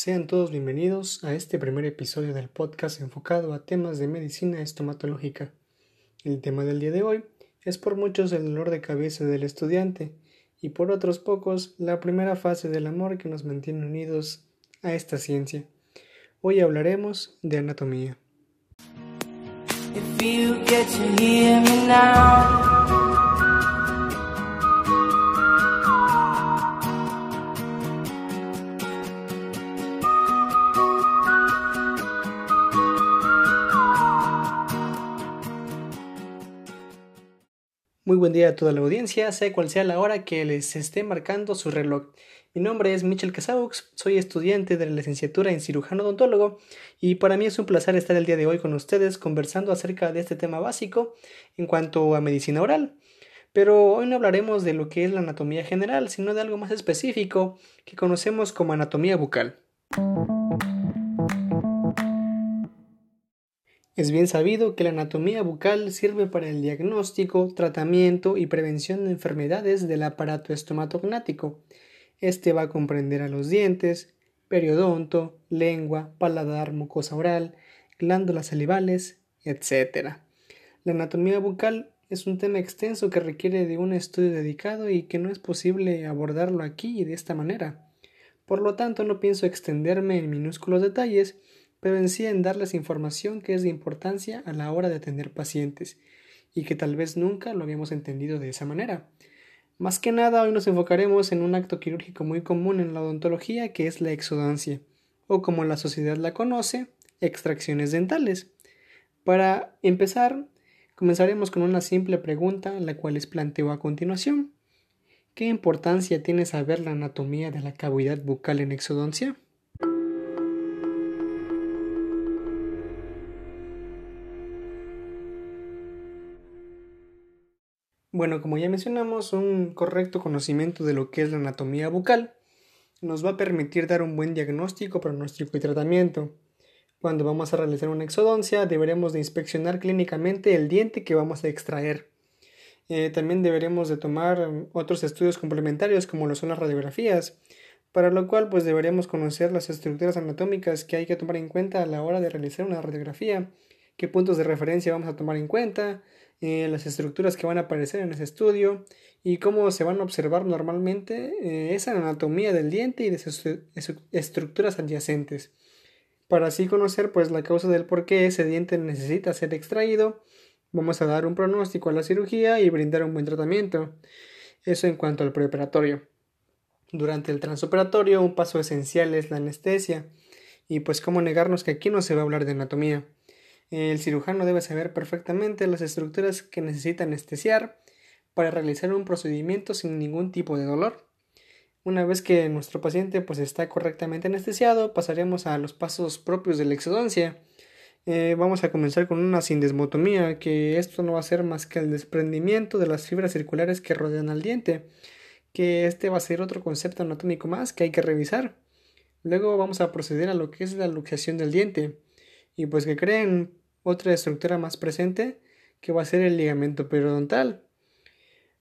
Sean todos bienvenidos a este primer episodio del podcast enfocado a temas de medicina estomatológica. El tema del día de hoy es por muchos el dolor de cabeza del estudiante y por otros pocos la primera fase del amor que nos mantiene unidos a esta ciencia. Hoy hablaremos de anatomía. Muy buen día a toda la audiencia, sea cual sea la hora que les esté marcando su reloj. Mi nombre es Michel Casaux, soy estudiante de la licenciatura en cirujano odontólogo y para mí es un placer estar el día de hoy con ustedes conversando acerca de este tema básico en cuanto a medicina oral. Pero hoy no hablaremos de lo que es la anatomía general, sino de algo más específico que conocemos como anatomía bucal. Es bien sabido que la anatomía bucal sirve para el diagnóstico, tratamiento y prevención de enfermedades del aparato estomatognático. Este va a comprender a los dientes, periodonto, lengua, paladar, mucosa oral, glándulas salivales, etc. La anatomía bucal es un tema extenso que requiere de un estudio dedicado y que no es posible abordarlo aquí y de esta manera. Por lo tanto, no pienso extenderme en minúsculos detalles, pero en sí en darles información que es de importancia a la hora de atender pacientes y que tal vez nunca lo habíamos entendido de esa manera. Más que nada hoy nos enfocaremos en un acto quirúrgico muy común en la odontología que es la exodancia, o como la sociedad la conoce, extracciones dentales. Para empezar, comenzaremos con una simple pregunta, la cual les planteo a continuación. ¿Qué importancia tiene saber la anatomía de la cavidad bucal en exodoncia? Bueno, como ya mencionamos, un correcto conocimiento de lo que es la anatomía bucal nos va a permitir dar un buen diagnóstico, pronóstico y tratamiento. Cuando vamos a realizar una exodoncia, deberemos de inspeccionar clínicamente el diente que vamos a extraer. Eh, también deberemos de tomar otros estudios complementarios como lo son las radiografías, para lo cual pues deberemos conocer las estructuras anatómicas que hay que tomar en cuenta a la hora de realizar una radiografía, qué puntos de referencia vamos a tomar en cuenta, eh, las estructuras que van a aparecer en ese estudio y cómo se van a observar normalmente eh, esa anatomía del diente y de sus estructuras adyacentes. Para así conocer pues la causa del por qué ese diente necesita ser extraído vamos a dar un pronóstico a la cirugía y brindar un buen tratamiento. Eso en cuanto al preoperatorio durante el transoperatorio un paso esencial es la anestesia. Y pues cómo negarnos que aquí no se va a hablar de anatomía el cirujano debe saber perfectamente las estructuras que necesita anestesiar para realizar un procedimiento sin ningún tipo de dolor. Una vez que nuestro paciente pues está correctamente anestesiado, pasaremos a los pasos propios de la exodoncia. Eh, vamos a comenzar con una sindesmotomía, que esto no va a ser más que el desprendimiento de las fibras circulares que rodean al diente, que este va a ser otro concepto anatómico más que hay que revisar. Luego vamos a proceder a lo que es la luxación del diente. Y pues que creen otra estructura más presente que va a ser el ligamento periodontal.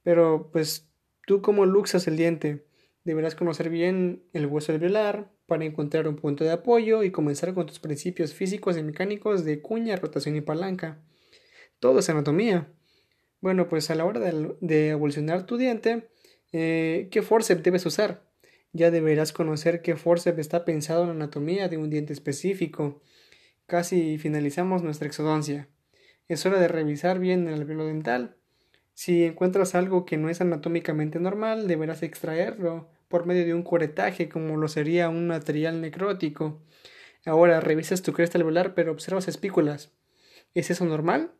Pero pues tú como luxas el diente, deberás conocer bien el hueso alveolar para encontrar un punto de apoyo y comenzar con tus principios físicos y mecánicos de cuña, rotación y palanca. Todo es anatomía. Bueno, pues a la hora de, evolucionar tu diente, eh, ¿qué forceps debes usar? Ya deberás conocer qué forceps está pensado en la anatomía de un diente específico Casi finalizamos nuestra exodoncia. Es hora de revisar bien el alveolo dental. Si encuentras algo que no es anatómicamente normal, deberás extraerlo por medio de un curetaje, como lo sería un material necrótico. Ahora revisas tu cresta alveolar, pero observas espículas. ¿Es eso normal?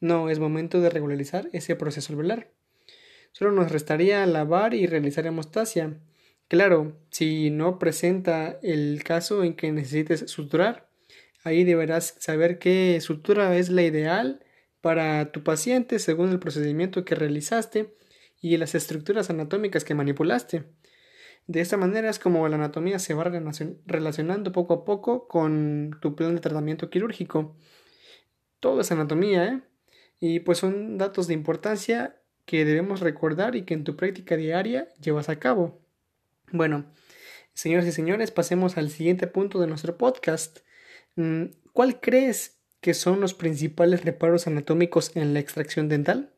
No, es momento de regularizar ese proceso alveolar. Solo nos restaría lavar y realizar hemostasia. Claro, si no presenta el caso en que necesites suturar, Ahí deberás saber qué sutura es la ideal para tu paciente según el procedimiento que realizaste y las estructuras anatómicas que manipulaste. De esta manera es como la anatomía se va relacionando poco a poco con tu plan de tratamiento quirúrgico. Todo es anatomía, ¿eh? Y pues son datos de importancia que debemos recordar y que en tu práctica diaria llevas a cabo. Bueno, Señoras y señores, pasemos al siguiente punto de nuestro podcast. Mm, ¿Cuál crees que son los principales reparos anatómicos en la extracción dental?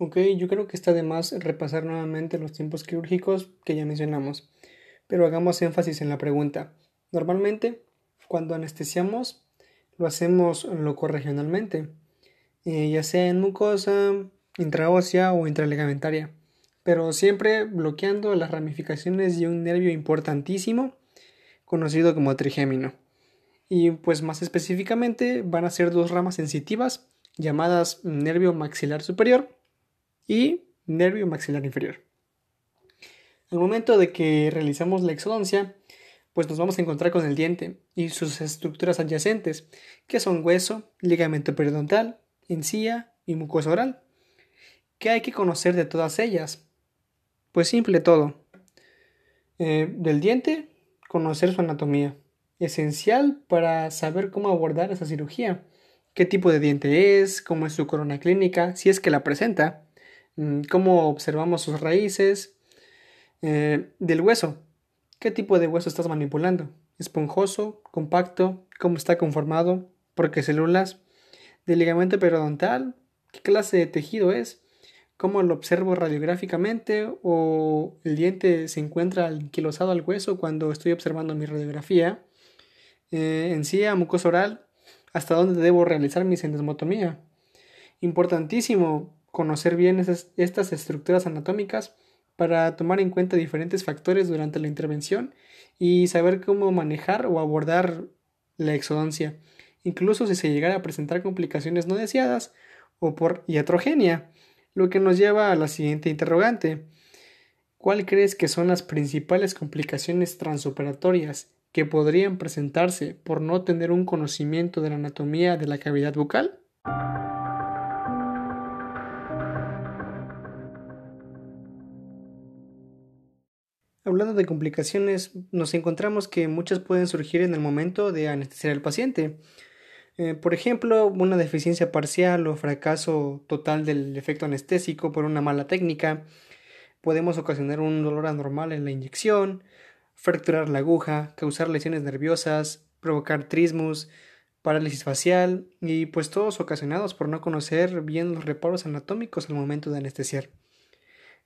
Ok, yo creo que está de más repasar nuevamente los tiempos quirúrgicos que ya mencionamos, pero hagamos énfasis en la pregunta. Normalmente, cuando anestesiamos, lo hacemos locorregionalmente, eh, ya sea en mucosa, intraósea o intralegamentaria, pero siempre bloqueando las ramificaciones de un nervio importantísimo conocido como trigémino. Y pues más específicamente van a ser dos ramas sensitivas llamadas nervio maxilar superior y nervio maxilar inferior. Al momento de que realizamos la exodoncia, pues nos vamos a encontrar con el diente y sus estructuras adyacentes, que son hueso, ligamento periodontal, encía y mucosa oral. ¿Qué hay que conocer de todas ellas? Pues simple todo. Eh, del diente, conocer su anatomía, esencial para saber cómo abordar esa cirugía, qué tipo de diente es, cómo es su corona clínica, si es que la presenta, mm, cómo observamos sus raíces, eh, del hueso, qué tipo de hueso estás manipulando, esponjoso, compacto, cómo está conformado, por qué células, del ligamento periodontal, qué clase de tejido es, cómo lo observo radiográficamente o el diente se encuentra anquilosado al hueso cuando estoy observando mi radiografía. Eh, en sí, a mucosa oral, hasta dónde debo realizar mi endosmotomía. Importantísimo conocer bien estas estructuras anatómicas para tomar en cuenta diferentes factores durante la intervención y saber cómo manejar o abordar la exodoncia incluso si se llegara a presentar complicaciones no deseadas o por iatrogenia, lo que nos lleva a la siguiente interrogante. ¿Cuál crees que son las principales complicaciones transoperatorias que podrían presentarse por no tener un conocimiento de la anatomía de la cavidad bucal? Hablando de complicaciones, nos encontramos que muchas pueden surgir en el momento de anestesiar al paciente, eh, por ejemplo, una deficiencia parcial o fracaso total del efecto anestésico por una mala técnica. Podemos ocasionar un dolor anormal en la inyección, fracturar la aguja, causar lesiones nerviosas, provocar trismus, parálisis facial y pues todos ocasionados por no conocer bien los reparos anatómicos al momento de anestesiar.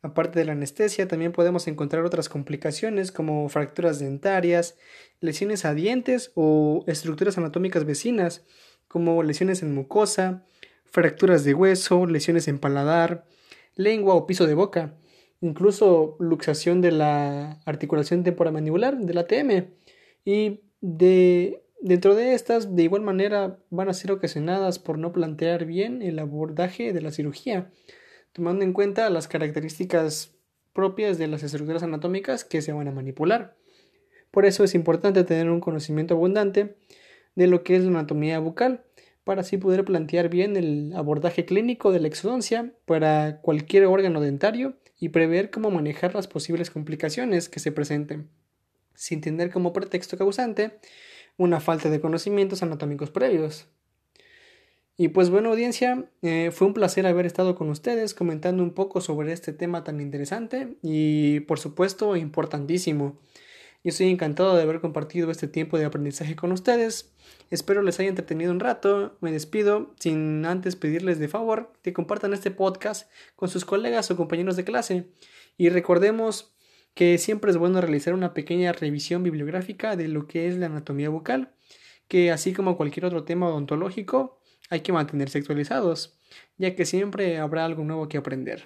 Aparte de la anestesia, también podemos encontrar otras complicaciones como fracturas dentarias, lesiones a dientes o estructuras anatómicas vecinas, como lesiones en mucosa, fracturas de hueso, lesiones en paladar, lengua o piso de boca, incluso luxación de la articulación temporomandibular, del ATM. Y de, dentro de estas, de igual manera, van a ser ocasionadas por no plantear bien el abordaje de la cirugía tomando en cuenta las características propias de las estructuras anatómicas que se van a manipular. Por eso es importante tener un conocimiento abundante de lo que es la anatomía bucal, para así poder plantear bien el abordaje clínico de la exodoncia para cualquier órgano dentario y prever cómo manejar las posibles complicaciones que se presenten, sin tener como pretexto causante una falta de conocimientos anatómicos previos. Y pues bueno, audiencia, eh, fue un placer haber estado con ustedes comentando un poco sobre este tema tan interesante y por supuesto importantísimo. Yo estoy encantado de haber compartido este tiempo de aprendizaje con ustedes. Espero les haya entretenido un rato. Me despido sin antes pedirles de favor que compartan este podcast con sus colegas o compañeros de clase. Y recordemos que siempre es bueno realizar una pequeña revisión bibliográfica de lo que es la anatomía bucal, que así como cualquier otro tema odontológico, hay que mantenerse actualizados, ya que siempre habrá algo nuevo que aprender.